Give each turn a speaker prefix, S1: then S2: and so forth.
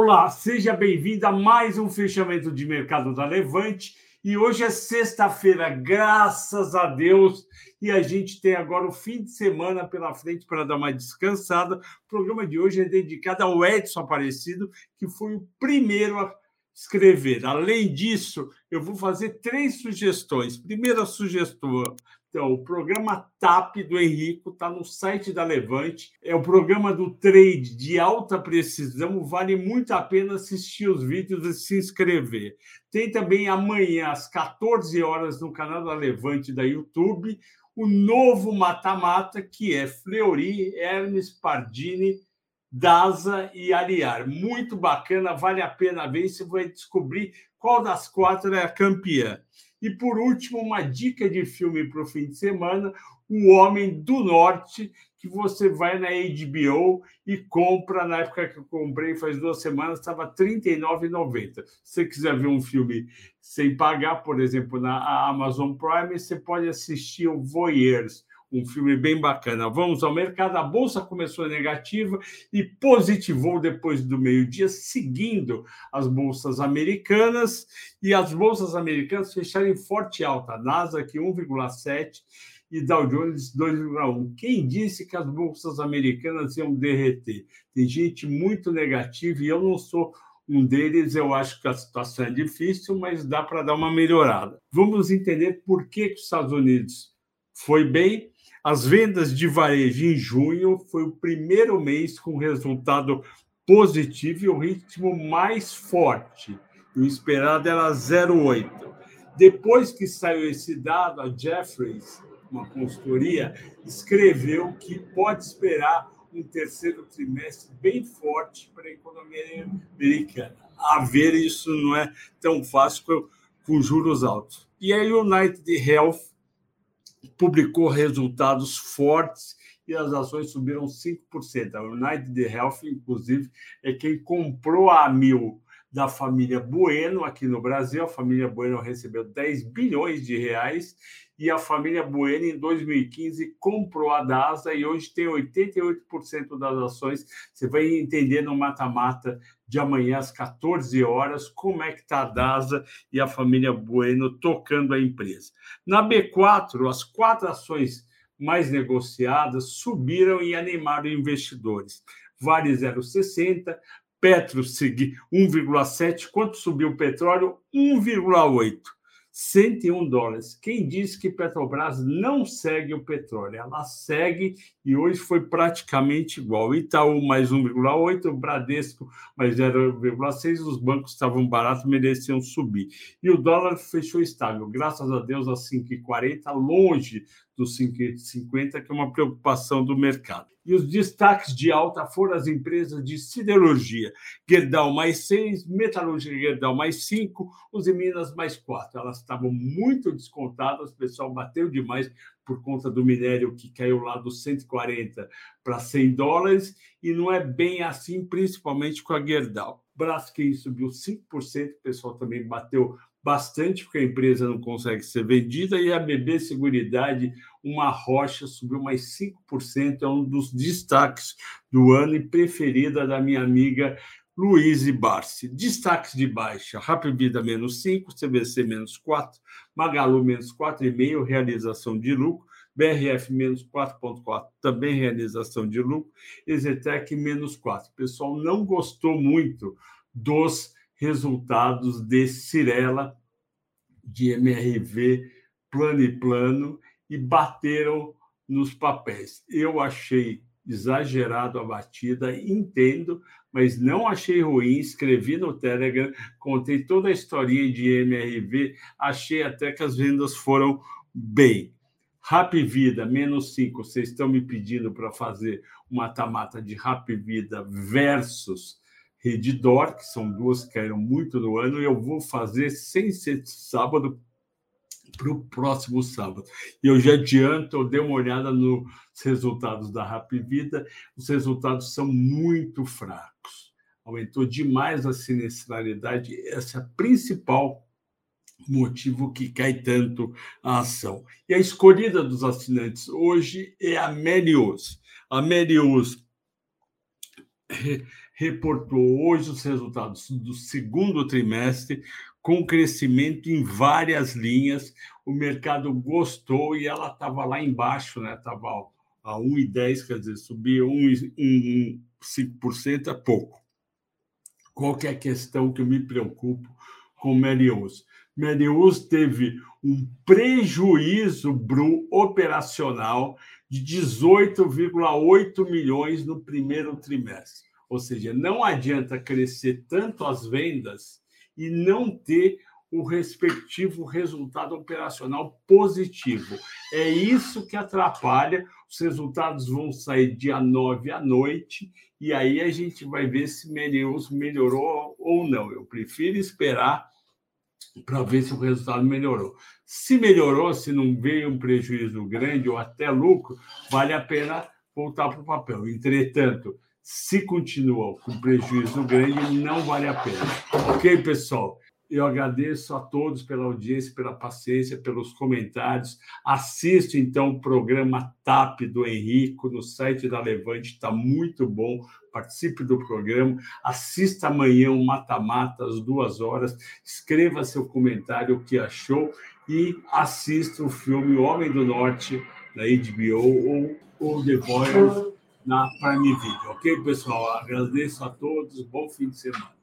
S1: Olá, seja bem-vindo a mais um fechamento de mercado da Levante. E hoje é sexta-feira, graças a Deus, e a gente tem agora o fim de semana pela frente para dar uma descansada. O programa de hoje é dedicado ao Edson Aparecido, que foi o primeiro a escrever. Além disso, eu vou fazer três sugestões. Primeira sugestão, então, o programa TAP do Henrico está no site da Levante. É o programa do trade de alta precisão. Vale muito a pena assistir os vídeos e se inscrever. Tem também amanhã, às 14 horas, no canal da Levante da YouTube, o novo mata-mata, que é Fleury, Hermes Pardini, Daza e Ariar. Muito bacana, vale a pena ver. Você vai descobrir qual das quatro é a campeã. E por último, uma dica de filme para o fim de semana: O Homem do Norte, que você vai na HBO e compra. Na época que eu comprei, faz duas semanas, estava R$ 39,90. Se você quiser ver um filme sem pagar, por exemplo, na Amazon Prime, você pode assistir o Voyeurs um filme bem bacana. Vamos ao mercado. A bolsa começou negativa e positivou depois do meio-dia, seguindo as bolsas americanas. E as bolsas americanas fecharam em forte alta. Nasdaq 1,7 e Dow Jones 2,1. Quem disse que as bolsas americanas iam derreter? Tem gente muito negativa e eu não sou um deles. Eu acho que a situação é difícil, mas dá para dar uma melhorada. Vamos entender por que, que os Estados Unidos foi bem as vendas de varejo em junho foi o primeiro mês com resultado positivo e o ritmo mais forte. O esperado era 0,8. Depois que saiu esse dado, a Jeffries, uma consultoria, escreveu que pode esperar um terceiro trimestre bem forte para a economia americana. A ver, isso não é tão fácil com, com juros altos. E a United Health publicou resultados fortes e as ações subiram 5%. A United Health, inclusive, é quem comprou a Mil da família Bueno aqui no Brasil. A família Bueno recebeu 10 bilhões de reais e a família Bueno, em 2015, comprou a DASA e hoje tem 88% das ações. Você vai entender no mata-mata de amanhã às 14 horas como é que está a DASA e a família Bueno tocando a empresa. Na B4, as quatro ações mais negociadas subiram e animaram investidores. Vale 0,60, PetroSig 1,7. Quanto subiu o petróleo? 1,8. 101 dólares. Quem disse que Petrobras não segue o petróleo? Ela segue e hoje foi praticamente igual. Itaú mais 1,8, Bradesco mais 0,6. Os bancos estavam baratos, mereciam subir. E o dólar fechou estável, graças a Deus, a 5,40, longe dos 5,50, que é uma preocupação do mercado. E os destaques de alta foram as empresas de siderurgia, Gerdau mais 6, Metalúrgica Gerdau mais 5, os Minas mais 4. Elas estavam muito descontadas, o pessoal bateu demais por conta do minério que caiu lá dos 140 para 100 dólares, e não é bem assim, principalmente com a Gerdau. Braskem subiu 5%, o pessoal também bateu bastante, porque a empresa não consegue ser vendida, e a BB Seguridade, uma rocha, subiu mais 5%, é um dos destaques do ano e preferida da minha amiga Luiz Barsi. Destaques de baixa: Rapid Vida menos 5, CVC menos 4, Magalu menos 4,5, realização de lucro, BRF menos 4,4, também realização de lucro, Exetec menos 4. O pessoal não gostou muito dos resultados de Cirela, de MRV, plano e plano, e bateram nos papéis. Eu achei exagerado a batida, entendo, mas não achei ruim. Escrevi no Telegram, contei toda a historinha de MRV, achei até que as vendas foram bem. Rap Vida, menos 5. Vocês estão me pedindo para fazer uma tamata de Rap Vida versus Redditor, que são duas que caíram muito no ano, e eu vou fazer sem ser sábado para o próximo sábado. E eu já adianto, eu dei uma olhada nos resultados da Rapvida, os resultados são muito fracos. Aumentou demais a sinistralidade, esse é o principal motivo que cai tanto a ação. E a escolhida dos assinantes hoje é a Melius. A Melius reportou hoje os resultados do segundo trimestre, com crescimento em várias linhas. O mercado gostou e ela estava lá embaixo, né? Estava a 1,10, quer dizer, subia 1,5% é pouco. Qual que é a questão que eu me preocupo com Merius? Merius teve um prejuízo bru operacional de 18,8 milhões no primeiro trimestre. Ou seja, não adianta crescer tanto as vendas e não ter o respectivo resultado operacional positivo. É isso que atrapalha. Os resultados vão sair dia 9 à noite e aí a gente vai ver se Melius melhorou ou não. Eu prefiro esperar para ver se o resultado melhorou. Se melhorou, se não veio um prejuízo grande ou até lucro, vale a pena voltar para o papel. Entretanto, se continua com prejuízo grande, não vale a pena. Ok, pessoal? Eu agradeço a todos pela audiência, pela paciência, pelos comentários. Assiste então o programa TAP do Henrico no site da Levante, está muito bom. Participe do programa. Assista amanhã o Mata-Mata às duas horas. Escreva seu comentário, o que achou e assista o filme O Homem do Norte da HBO ou, o The Voice na Prime Video. Ok, pessoal? Agradeço a todos. Bom fim de semana.